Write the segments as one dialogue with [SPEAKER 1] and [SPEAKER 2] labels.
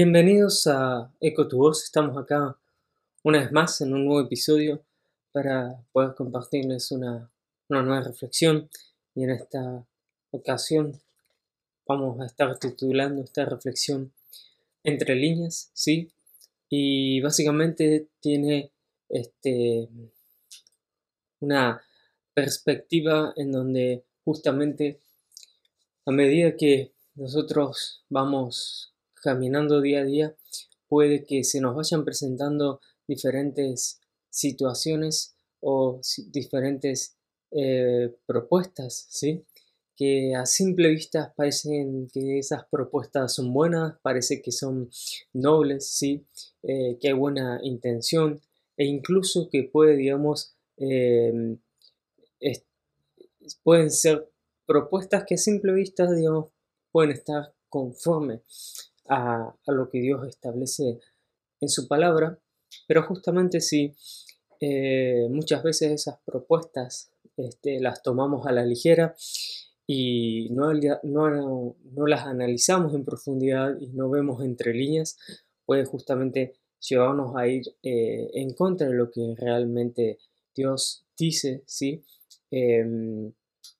[SPEAKER 1] Bienvenidos a Eco tu. Estamos acá una vez más en un nuevo episodio para poder compartirles una, nueva reflexión. Y en esta ocasión vamos a estar titulando esta reflexión Entre líneas, ¿sí? Y básicamente tiene este, una perspectiva en donde justamente a medida que nosotros vamos caminando día a día, puede que se nos vayan presentando diferentes situaciones o diferentes eh, propuestas, ¿sí? que a simple vista parecen que esas propuestas son buenas, parece que son nobles, ¿sí? Eh, que hay buena intención e incluso que puede, digamos, em, pueden ser propuestas que a simple vista, digamos, pueden estar conforme a, lo que Dios establece en su palabra, pero justamente si eh, muchas veces esas propuestas este, las tomamos a la ligera y no, las analizamos en profundidad y no vemos entre líneas, puede justamente llevarnos a ir eh, en contra de lo que realmente Dios dice, ¿sí? Em,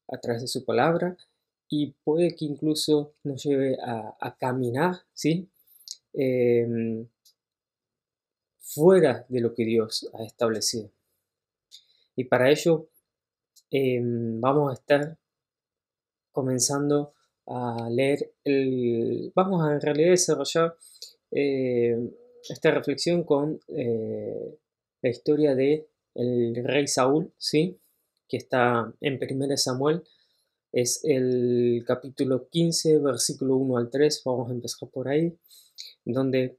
[SPEAKER 1] a través de su palabra y puede que incluso nos lleve a, caminar, ¿sí? Em, fuera de lo que Dios ha establecido. Y para ello em, vamos a estar comenzando a leer el... Vamos a en realidad desarrollar em, esta reflexión con eh, la historia de el rey Saúl, ¿sí? que está en 1 Samuel es el capítulo 15, versículo 1 al 3, vamos a empezar por ahí, donde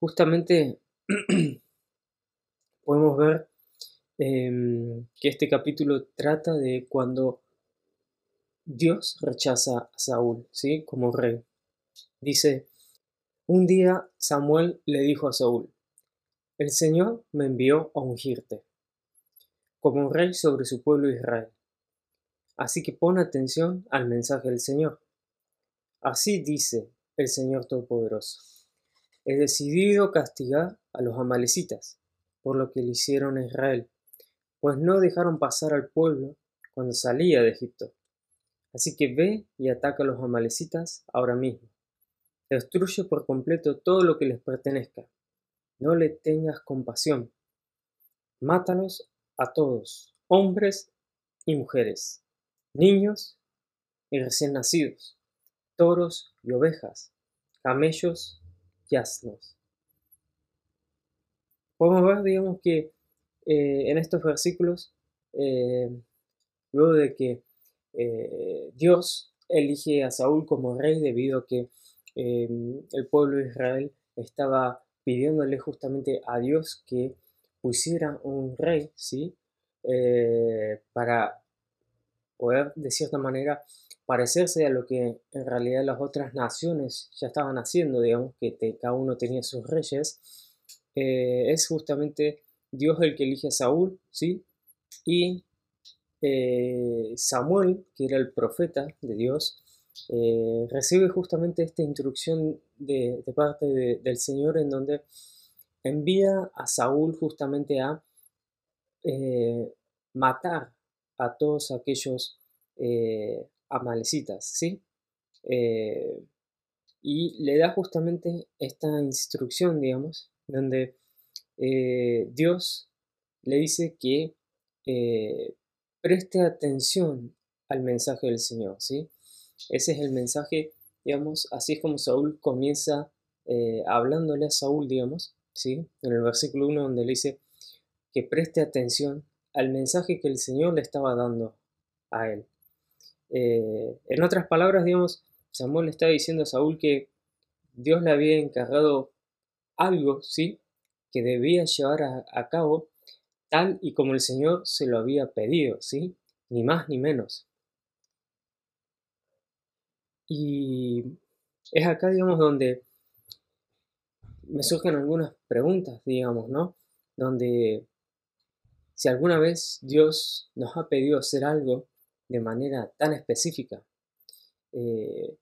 [SPEAKER 1] justamente podemos ver em, que este capítulo trata de cuando Dios rechaza a Saúl, ¿sí? Como rey. Dice, un día Samuel le dijo a Saúl, el Señor me envió a ungirte como rey sobre su pueblo Israel. Así que pon atención al mensaje del Señor. Así dice el Señor Todopoderoso. He decidido castigar a los amalecitas por lo que le hicieron a Israel, pues no dejaron pasar al pueblo cuando salía de Egipto. Así que ve y ataca a los amalecitas ahora mismo. Destruye por completo todo lo que les pertenezca. No le tengas compasión. Mátalos a todos, hombres y mujeres niños y recién nacidos, toros y ovejas, camellos y asnos. Podemos ver, digamos, que eh, en estos versículos, eh, luego de que eh, Dios elige a Saúl como rey debido a que el pueblo de Israel estaba pidiéndole justamente a Dios que pusiera un rey, ¿sí? para poder de cierta manera parecerse a lo que en realidad las otras naciones ya estaban haciendo, digamos que cada uno tenía sus reyes, eh, es justamente Dios el que elige a Saúl, ¿sí? Y eh, Samuel, que era el profeta de Dios, eh, recibe justamente esta instrucción de, parte del Señor en donde envía a Saúl justamente a matar a todos aquellos eh, amalecitas, ¿sí? Eh, y le da justamente esta instrucción, digamos, donde eh, Dios le dice que preste atención al mensaje del Señor, ¿sí? Ese es el mensaje, digamos, así es como Saúl comienza hablándole a Saúl, digamos, ¿sí? En el versículo 1 donde le dice que preste atención al mensaje que el Señor le estaba dando a él. Eh, en otras palabras, digamos, Samuel le estaba diciendo a Saúl que Dios le había encargado algo, ¿sí? Que debía llevar a, cabo tal y como el Señor se lo había pedido, ¿sí? Ni más ni menos. Y es acá, digamos, donde me surgen algunas preguntas, digamos, ¿no? Donde si alguna vez Dios nos ha pedido hacer algo de manera tan específica, eh,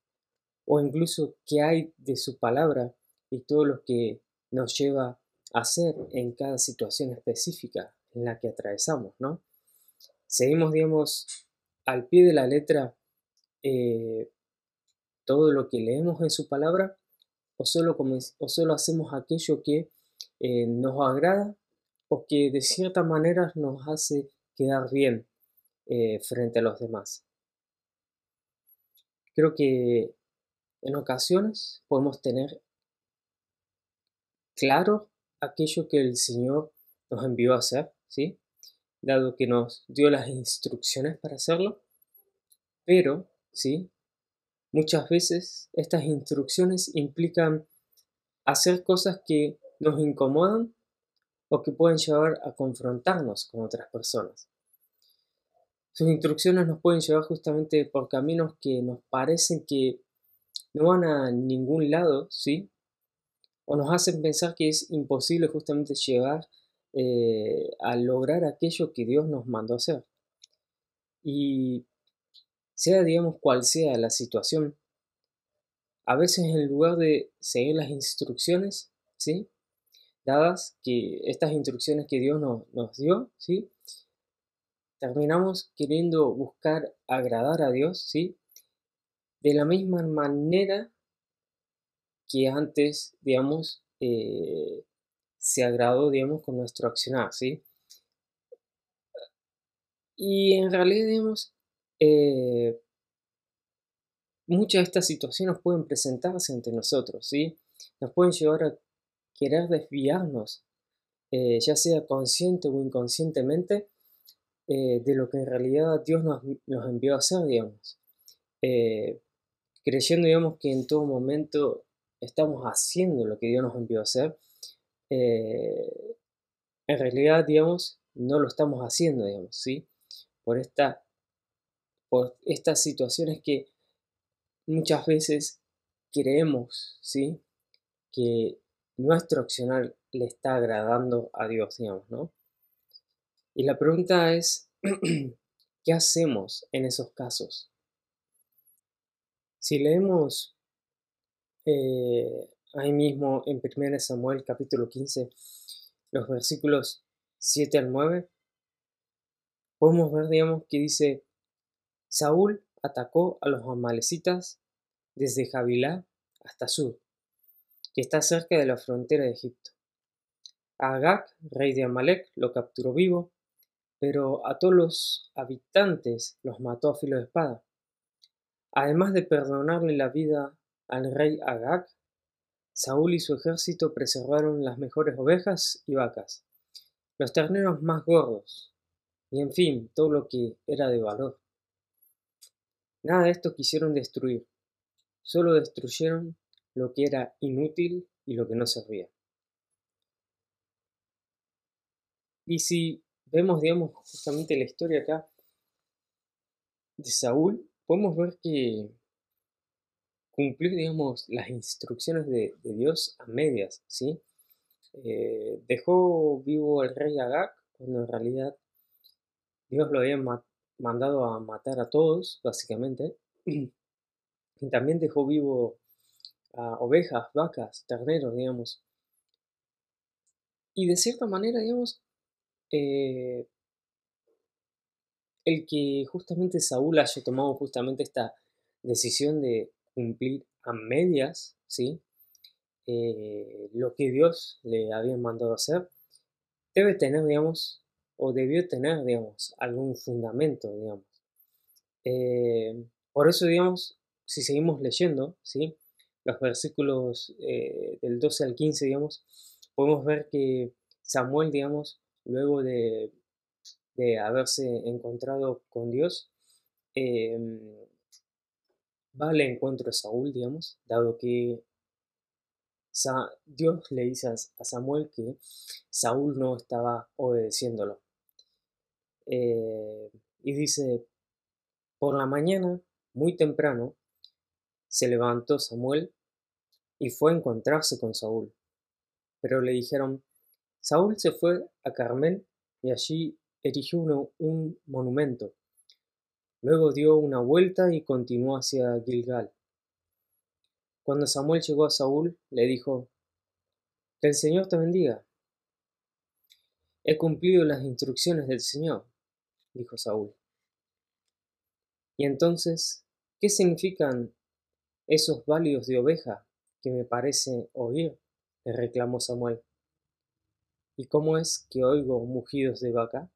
[SPEAKER 1] o incluso qué hay de su palabra y todo lo que nos lleva a hacer en cada situación específica en la que atravesamos, ¿no? Seguimos, digamos, al pie de la letra eh, todo lo que leemos en su palabra o solo, o solo hacemos aquello que eh, nos agrada o que de cierta manera nos hace quedar bien eh, frente a los demás. Creo que en ocasiones podemos tener claro aquello que el Señor nos envió a hacer, ¿sí? Dado que nos dio las instrucciones para hacerlo, pero, ¿sí? Muchas veces estas instrucciones implican hacer cosas que nos incomodan o que pueden llevar a confrontarnos con otras personas. Sus instrucciones nos pueden llevar justamente por caminos que nos parecen que no van a ningún lado, ¿sí? O nos hacen pensar que es imposible justamente llegar eh, a lograr aquello que Dios nos mandó hacer. Y sea, digamos, cual sea la situación, a veces en lugar de seguir las instrucciones, ¿sí? Dadas que estas instrucciones que Dios nos, nos dio, ¿sí? Terminamos queriendo buscar agradar a Dios, ¿sí? De la misma manera que antes, digamos, eh, se agradó, digamos, con nuestro accionar, ¿sí? Y en realidad, digamos, eh, muchas de estas situaciones pueden presentarse ante nosotros, ¿sí? Nos pueden llevar a querer desviarnos, eh, ya sea consciente o inconscientemente, de lo que en realidad Dios nos, nos envió a hacer, digamos creyendo, digamos, que en todo momento estamos haciendo lo que Dios nos envió a hacer, eh, en realidad, digamos, no lo estamos haciendo, digamos, ¿sí? Por, esta, por estas situaciones que muchas veces creemos, ¿sí? Que nuestro accionar le está agradando a Dios, digamos, ¿no? Y la pregunta es, ¿qué hacemos en esos casos? Si leemos eh, ahí mismo en 1 Samuel capítulo 15, los versículos 7 al 9, podemos ver, digamos, que dice, Saúl atacó a los amalecitas desde Javilá hasta Sur, que está cerca de la frontera de Egipto. Agag, rey de Amalek, lo capturó vivo, pero a todos los habitantes los mató a filo de espada. Además de perdonarle la vida al rey Agag, Saúl y su ejército preservaron las mejores ovejas y vacas, los terneros más gordos, y en fin, todo lo que era de valor. Nada de esto quisieron destruir, solo destruyeron lo que era inútil y lo que no servía. Y si vemos, digamos, justamente la historia acá de Saúl, podemos ver que cumplir, digamos, las instrucciones de, Dios a medias, ¿sí? Eh, dejó vivo al rey Agag cuando en realidad Dios lo había mandado a matar a todos, básicamente. Y también dejó vivo ovejas, vacas, terneros, digamos. Y de cierta manera, digamos, eh, el que justamente Saúl haya tomado justamente esta decisión de cumplir a medias, ¿sí? Eh, lo que Dios le había mandado hacer, debe tener, digamos, o debió tener, digamos, algún fundamento, digamos. Eh, por eso, digamos, si seguimos leyendo, ¿sí? Los versículos eh, del 12 al 15, digamos, podemos ver que Samuel, digamos, luego de de haberse encontrado con Dios, em, va al encuentro de Saúl, digamos, dado que Dios le dice a Samuel que Saúl no estaba obedeciéndolo. Eh, y dice, por la mañana, muy temprano, se levantó Samuel y fue a encontrarse con Saúl. Pero le dijeron, Saúl se fue a Carmel y allí erigió un monumento. Luego dio una vuelta y continuó hacia Gilgal. Cuando Samuel llegó a Saúl, le dijo, Que el Señor te bendiga. He cumplido las instrucciones del Señor, dijo Saúl. Y entonces, ¿qué significan esos válidos de oveja que me parece oír? le reclamó Samuel. ¿Y cómo es que oigo mugidos de vaca?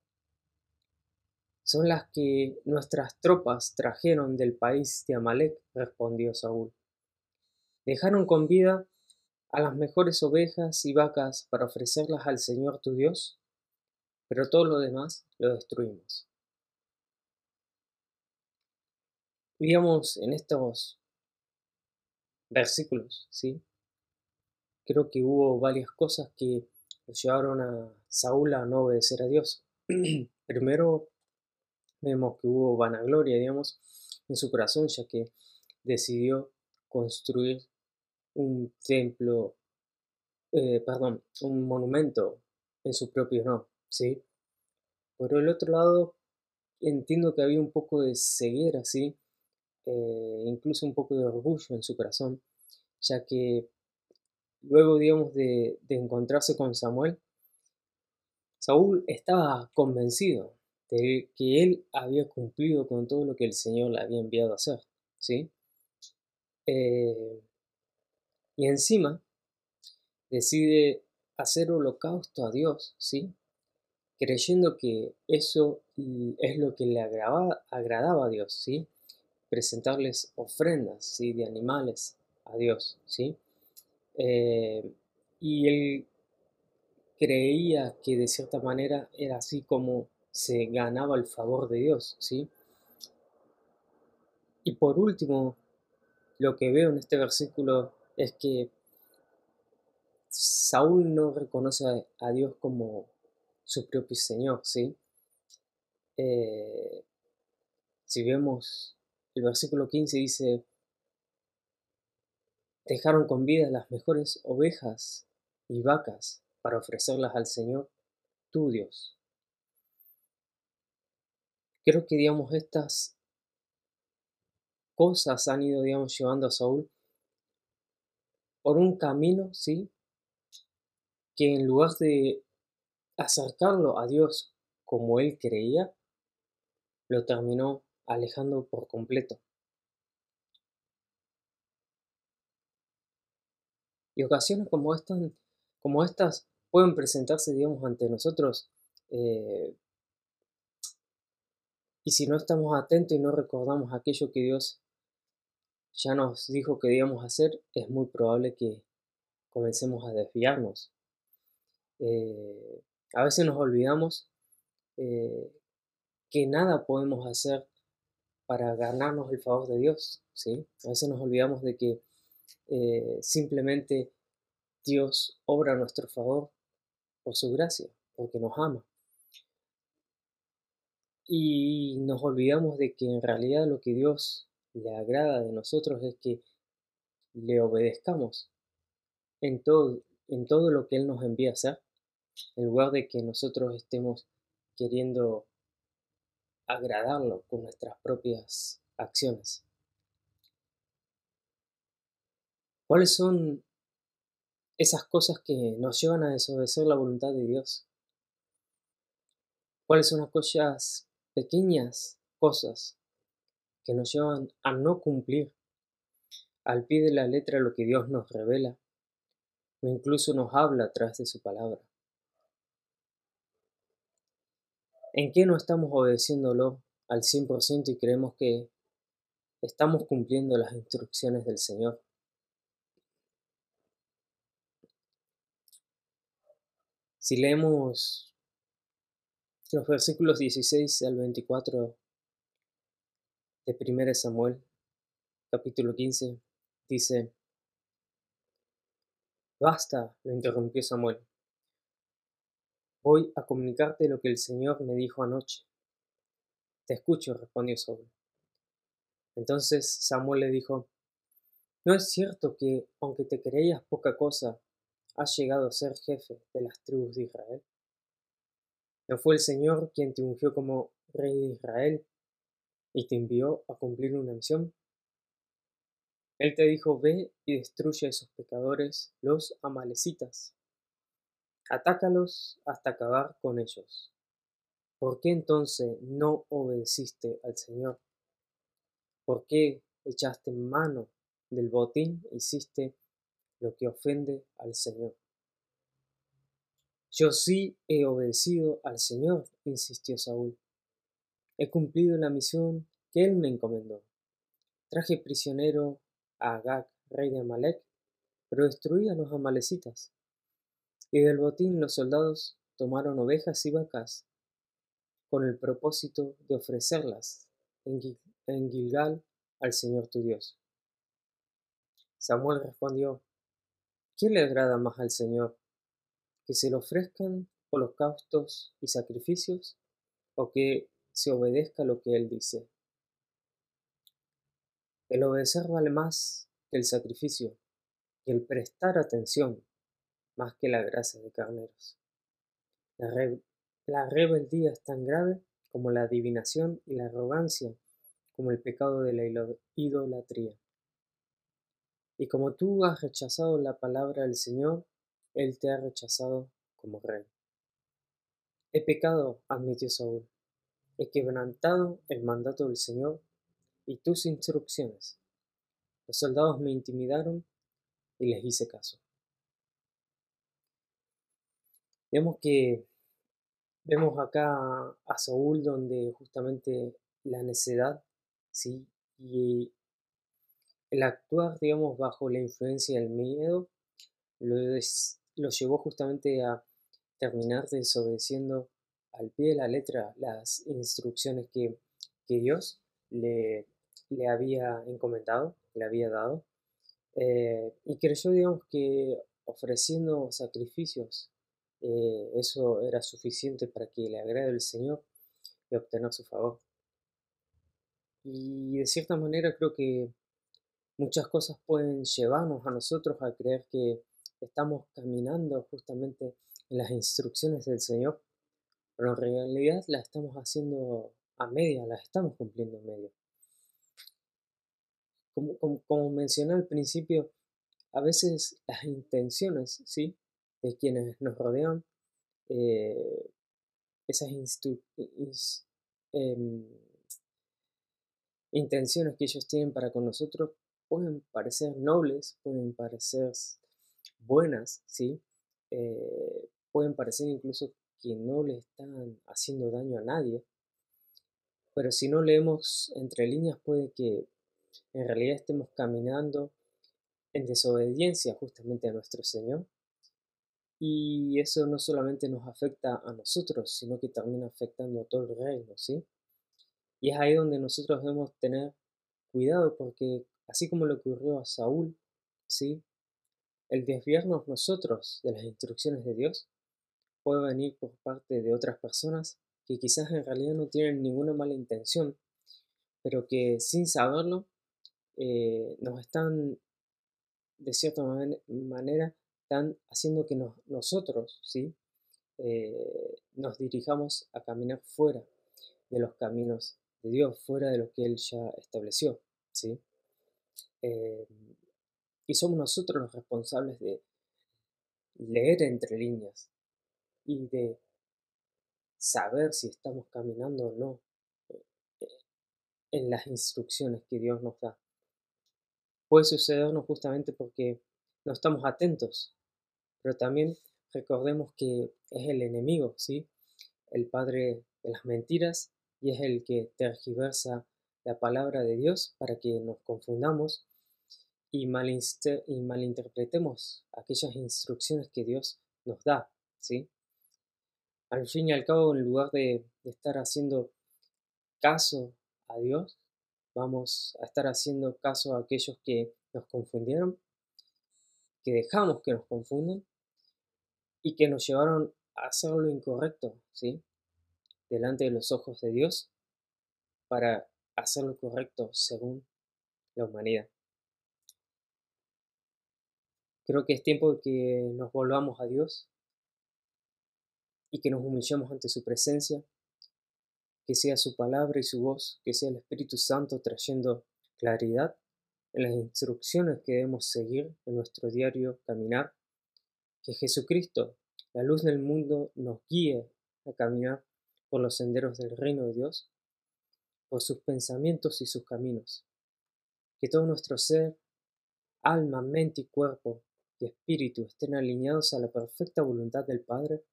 [SPEAKER 1] Son las que nuestras tropas trajeron del país de Amalek, respondió Saúl. Dejaron con vida a las mejores ovejas y vacas para ofrecerlas al Señor tu Dios, pero todo lo demás lo destruimos. Digamos en estos versículos, ¿sí? Creo que hubo varias cosas que llevaron a Saúl a no obedecer a Dios. Primero, vemos que hubo vanagloria, digamos, en su corazón, ya que decidió construir un templo, eh, perdón, un monumento en su propio honor, ¿sí? Por el otro lado, entiendo que había un poco de ceguera, ¿sí? Eh, incluso un poco de orgullo en su corazón, ya que luego, digamos, de, encontrarse con Samuel, Saúl estaba convencido de que él había cumplido con todo lo que el Señor le había enviado a hacer, ¿sí? Eh, y encima decide hacer holocausto a Dios, ¿sí? Creyendo que eso es lo que le agradaba a Dios, ¿sí? Presentarles ofrendas, ¿sí? De animales a Dios, ¿sí? Eh, y él creía que de cierta manera era así como se ganaba el favor de Dios, ¿sí? Y por último, lo que veo en este versículo es que Saúl no reconoce a Dios como su propio Señor, ¿sí? Eh, si vemos el versículo 15 dice, dejaron con vida las mejores ovejas y vacas para ofrecerlas al Señor, tu Dios. Creo que, digamos, estas cosas han ido, digamos, llevando a Saúl por un camino, ¿sí? Que en lugar de acercarlo a Dios como él creía, lo terminó alejando por completo. Y ocasiones como estas, pueden presentarse, digamos, ante nosotros eh, y si no estamos atentos y no recordamos aquello que Dios ya nos dijo que debíamos hacer, es muy probable que comencemos a desviarnos. Eh, a veces nos olvidamos eh, que nada podemos hacer para ganarnos el favor de Dios. ¿sí? A veces nos olvidamos de que eh, simplemente Dios obra nuestro favor por su gracia, porque nos ama. Y nos olvidamos de que en realidad lo que Dios le agrada de nosotros es que le obedezcamos en todo, en todo lo que Él nos envía a hacer, en lugar de que nosotros estemos queriendo agradarlo con nuestras propias acciones. ¿Cuáles son esas cosas que nos llevan a desobedecer la voluntad de Dios? ¿Cuáles son las cosas pequeñas cosas que nos llevan a no cumplir al pie de la letra lo que Dios nos revela o incluso nos habla a través de su palabra. ¿En qué no estamos obedeciéndolo al 100% y creemos que estamos cumpliendo las instrucciones del Señor? Si leemos los versículos 16 al 24 de 1 Samuel, capítulo 15, dice, Basta, lo interrumpió Samuel. Voy a comunicarte lo que el Señor me dijo anoche. Te escucho, respondió Saúl. Entonces Samuel le dijo, ¿no es cierto que, aunque te creías poca cosa, has llegado a ser jefe de las tribus de Israel? ¿No fue el Señor quien te ungió como rey de Israel y te envió a cumplir una misión? Él te dijo, ve y destruye a esos pecadores, los amalecitas, atácalos hasta acabar con ellos. ¿Por qué entonces no obedeciste al Señor? ¿Por qué echaste mano del botín e hiciste lo que ofende al Señor? Yo sí he obedecido al Señor, insistió Saúl. He cumplido la misión que él me encomendó. Traje prisionero a Agag, rey de Amalek, pero destruí a los amalecitas. Y del botín los soldados tomaron ovejas y vacas con el propósito de ofrecerlas en Gilgal al Señor tu Dios. Samuel respondió, ¿Quién le agrada más al Señor? ¿Que se le ofrezcan holocaustos y sacrificios o que se obedezca lo que Él dice? El obedecer vale más que el sacrificio y el prestar atención más que la gracia de carneros. La, la rebeldía es tan grave como la adivinación y la arrogancia, como el pecado de la idolatría. Y como tú has rechazado la palabra del Señor, Él te ha rechazado como rey. He pecado, admitió Saúl. He quebrantado el mandato del Señor y tus instrucciones. Los soldados me intimidaron y les hice caso. Vemos que vemos acá a Saúl donde justamente la necedad, sí, y el actuar, digamos, bajo la influencia del miedo lo, lo llevó justamente a terminar desobedeciendo al pie de la letra las instrucciones que, que Dios le, le había encomendado, le había dado, eh, y creyó, digamos, que ofreciendo sacrificios, eh, eso era suficiente para que le agrade al Señor y obtener su favor. Y de cierta manera creo que muchas cosas pueden llevarnos a nosotros a creer que estamos caminando justamente en las instrucciones del Señor, pero en realidad las estamos haciendo a media, las estamos cumpliendo a media como, mencioné al principio, a veces las intenciones ¿sí? De quienes nos rodean, eh, esas em, intenciones que ellos tienen para con nosotros pueden parecer nobles, pueden parecer buenas, ¿sí? Eh, pueden parecer incluso que no le están haciendo daño a nadie, pero si no leemos entre líneas puede que en realidad estemos caminando en desobediencia justamente a nuestro Señor. Y eso no solamente nos afecta a nosotros, sino que también afectando a todo el reino, ¿sí? Y es ahí donde nosotros debemos tener cuidado porque así como le ocurrió a Saúl, ¿sí? El desviarnos nosotros de las instrucciones de Dios puede venir por parte de otras personas que quizás en realidad no tienen ninguna mala intención, pero que sin saberlo eh, nos están, de cierta manera, están haciendo que nosotros, ¿sí? Eh, nos dirijamos a caminar fuera de los caminos de Dios, fuera de lo que Él ya estableció, ¿sí? Eh, y somos nosotros los responsables de leer entre líneas y de saber si estamos caminando o no en las instrucciones que Dios nos da puede sucedernos justamente porque no estamos atentos, pero también recordemos que es el enemigo, ¿sí? El padre de las mentiras y es el que tergiversa la palabra de Dios para que nos confundamos y, y malinterpretemos aquellas instrucciones que Dios nos da, ¿sí? Al fin y al cabo, en lugar de estar haciendo caso a Dios, vamos a estar haciendo caso a aquellos que nos confundieron, que dejamos que nos confundan y que nos llevaron a hacer lo incorrecto, ¿sí? Delante de los ojos de Dios para hacer lo correcto según la humanidad. Creo que es tiempo de que nos volvamos a Dios y que nos humillemos ante su presencia que sea su palabra y su voz, que sea el Espíritu Santo trayendo claridad en las instrucciones que debemos seguir en nuestro diario caminar, que Jesucristo la luz del mundo nos guíe a caminar por los senderos del reino de Dios, por sus pensamientos y sus caminos. Que todo nuestro ser, alma, mente y cuerpo y espíritu estén alineados a la perfecta voluntad del Padre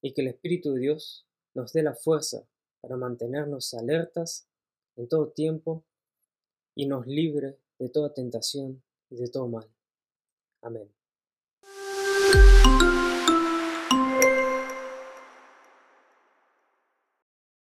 [SPEAKER 1] y que el Espíritu de Dios nos dé la fuerza para mantenernos alertas en todo tiempo y nos libre de toda tentación y de todo mal. Amén.